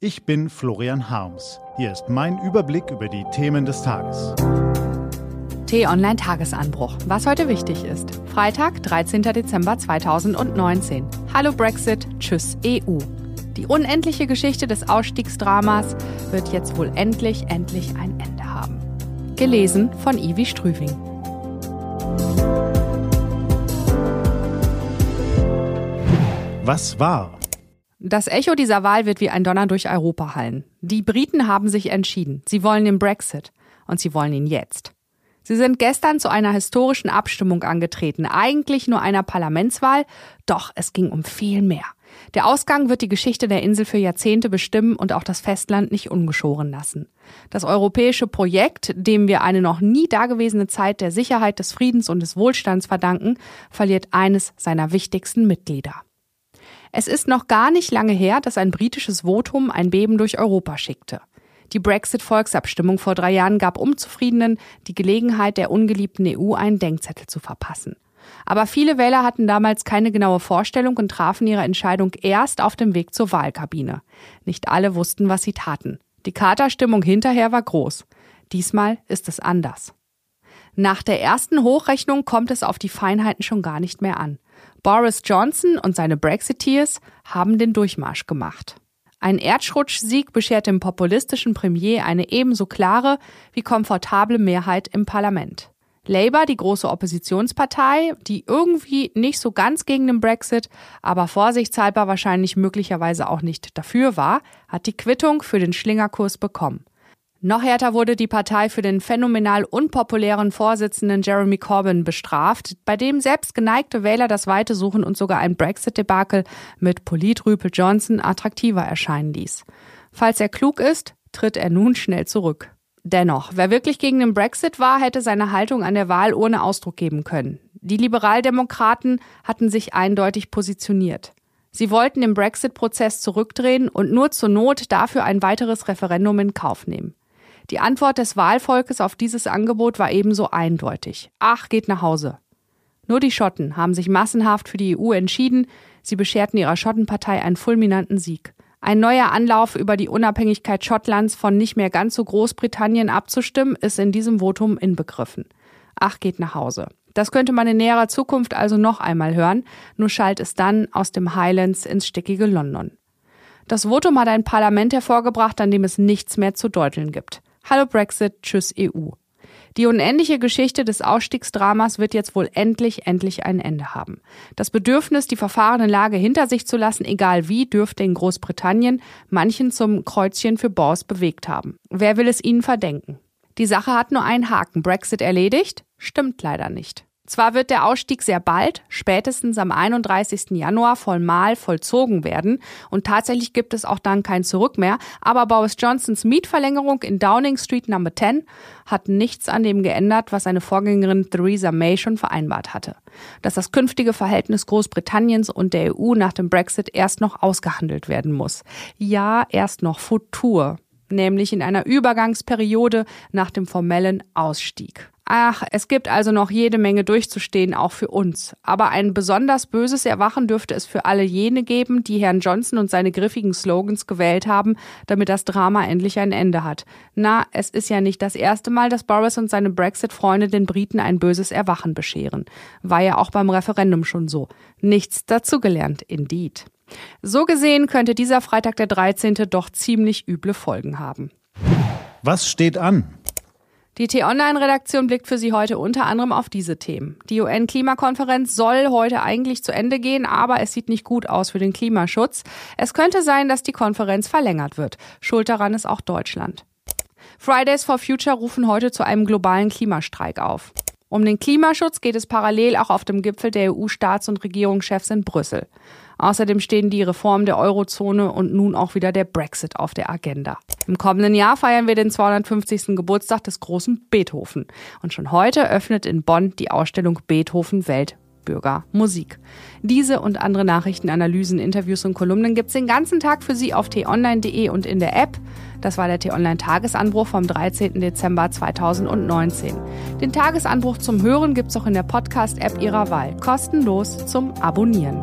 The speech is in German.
Ich bin Florian Harms. Hier ist mein Überblick über die Themen des Tages. T-Online Tagesanbruch. Was heute wichtig ist. Freitag, 13. Dezember 2019. Hallo Brexit, tschüss EU. Die unendliche Geschichte des Ausstiegsdramas wird jetzt wohl endlich, endlich ein Ende haben. Gelesen von Ivi Strüving. Was war? Das Echo dieser Wahl wird wie ein Donner durch Europa hallen. Die Briten haben sich entschieden. Sie wollen den Brexit. Und sie wollen ihn jetzt. Sie sind gestern zu einer historischen Abstimmung angetreten, eigentlich nur einer Parlamentswahl, doch es ging um viel mehr. Der Ausgang wird die Geschichte der Insel für Jahrzehnte bestimmen und auch das Festland nicht ungeschoren lassen. Das europäische Projekt, dem wir eine noch nie dagewesene Zeit der Sicherheit, des Friedens und des Wohlstands verdanken, verliert eines seiner wichtigsten Mitglieder. Es ist noch gar nicht lange her, dass ein britisches Votum ein Beben durch Europa schickte. Die Brexit-Volksabstimmung vor drei Jahren gab Unzufriedenen die Gelegenheit, der ungeliebten EU einen Denkzettel zu verpassen. Aber viele Wähler hatten damals keine genaue Vorstellung und trafen ihre Entscheidung erst auf dem Weg zur Wahlkabine. Nicht alle wussten, was sie taten. Die Katerstimmung hinterher war groß. Diesmal ist es anders. Nach der ersten Hochrechnung kommt es auf die Feinheiten schon gar nicht mehr an. Boris Johnson und seine Brexiteers haben den Durchmarsch gemacht. Ein Erdrutschsieg beschert dem populistischen Premier eine ebenso klare wie komfortable Mehrheit im Parlament. Labour, die große Oppositionspartei, die irgendwie nicht so ganz gegen den Brexit, aber vorsichtshalber wahrscheinlich möglicherweise auch nicht dafür war, hat die Quittung für den Schlingerkurs bekommen. Noch härter wurde die Partei für den phänomenal unpopulären Vorsitzenden Jeremy Corbyn bestraft, bei dem selbst geneigte Wähler das Weite suchen und sogar ein Brexit-Debakel mit Politrüpel Johnson attraktiver erscheinen ließ. Falls er klug ist, tritt er nun schnell zurück. Dennoch, wer wirklich gegen den Brexit war, hätte seine Haltung an der Wahl ohne Ausdruck geben können. Die Liberaldemokraten hatten sich eindeutig positioniert. Sie wollten den Brexit-Prozess zurückdrehen und nur zur Not dafür ein weiteres Referendum in Kauf nehmen. Die Antwort des Wahlvolkes auf dieses Angebot war ebenso eindeutig. Ach, geht nach Hause. Nur die Schotten haben sich massenhaft für die EU entschieden. Sie bescherten ihrer Schottenpartei einen fulminanten Sieg. Ein neuer Anlauf über die Unabhängigkeit Schottlands von nicht mehr ganz so Großbritannien abzustimmen, ist in diesem Votum inbegriffen. Ach, geht nach Hause. Das könnte man in näherer Zukunft also noch einmal hören, nur schallt es dann aus dem Highlands ins stickige London. Das Votum hat ein Parlament hervorgebracht, an dem es nichts mehr zu deuteln gibt. Hallo Brexit, tschüss EU. Die unendliche Geschichte des Ausstiegsdramas wird jetzt wohl endlich, endlich ein Ende haben. Das Bedürfnis, die verfahrene Lage hinter sich zu lassen, egal wie, dürfte in Großbritannien manchen zum Kreuzchen für Bors bewegt haben. Wer will es ihnen verdenken? Die Sache hat nur einen Haken. Brexit erledigt? Stimmt leider nicht. Zwar wird der Ausstieg sehr bald, spätestens am 31. Januar formal vollzogen werden und tatsächlich gibt es auch dann kein Zurück mehr, aber Boris Johnsons Mietverlängerung in Downing Street Number 10 hat nichts an dem geändert, was seine Vorgängerin Theresa May schon vereinbart hatte. Dass das künftige Verhältnis Großbritanniens und der EU nach dem Brexit erst noch ausgehandelt werden muss. Ja, erst noch Futur nämlich in einer Übergangsperiode nach dem formellen Ausstieg. Ach, es gibt also noch jede Menge durchzustehen, auch für uns. Aber ein besonders böses Erwachen dürfte es für alle jene geben, die Herrn Johnson und seine griffigen Slogans gewählt haben, damit das Drama endlich ein Ende hat. Na, es ist ja nicht das erste Mal, dass Boris und seine Brexit-Freunde den Briten ein böses Erwachen bescheren. War ja auch beim Referendum schon so. Nichts dazugelernt, indeed. So gesehen könnte dieser Freitag der 13. doch ziemlich üble Folgen haben. Was steht an? Die T-Online-Redaktion blickt für Sie heute unter anderem auf diese Themen. Die UN-Klimakonferenz soll heute eigentlich zu Ende gehen, aber es sieht nicht gut aus für den Klimaschutz. Es könnte sein, dass die Konferenz verlängert wird. Schuld daran ist auch Deutschland. Fridays for Future rufen heute zu einem globalen Klimastreik auf. Um den Klimaschutz geht es parallel auch auf dem Gipfel der EU-Staats- und Regierungschefs in Brüssel. Außerdem stehen die Reform der Eurozone und nun auch wieder der Brexit auf der Agenda. Im kommenden Jahr feiern wir den 250. Geburtstag des großen Beethoven. Und schon heute öffnet in Bonn die Ausstellung Beethoven Welt Bürger Musik. Diese und andere Nachrichten, Analysen, Interviews und Kolumnen gibt's den ganzen Tag für Sie auf t-online.de und in der App. Das war der T-Online-Tagesanbruch vom 13. Dezember 2019. Den Tagesanbruch zum Hören gibt's auch in der Podcast-App Ihrer Wahl. Kostenlos zum Abonnieren.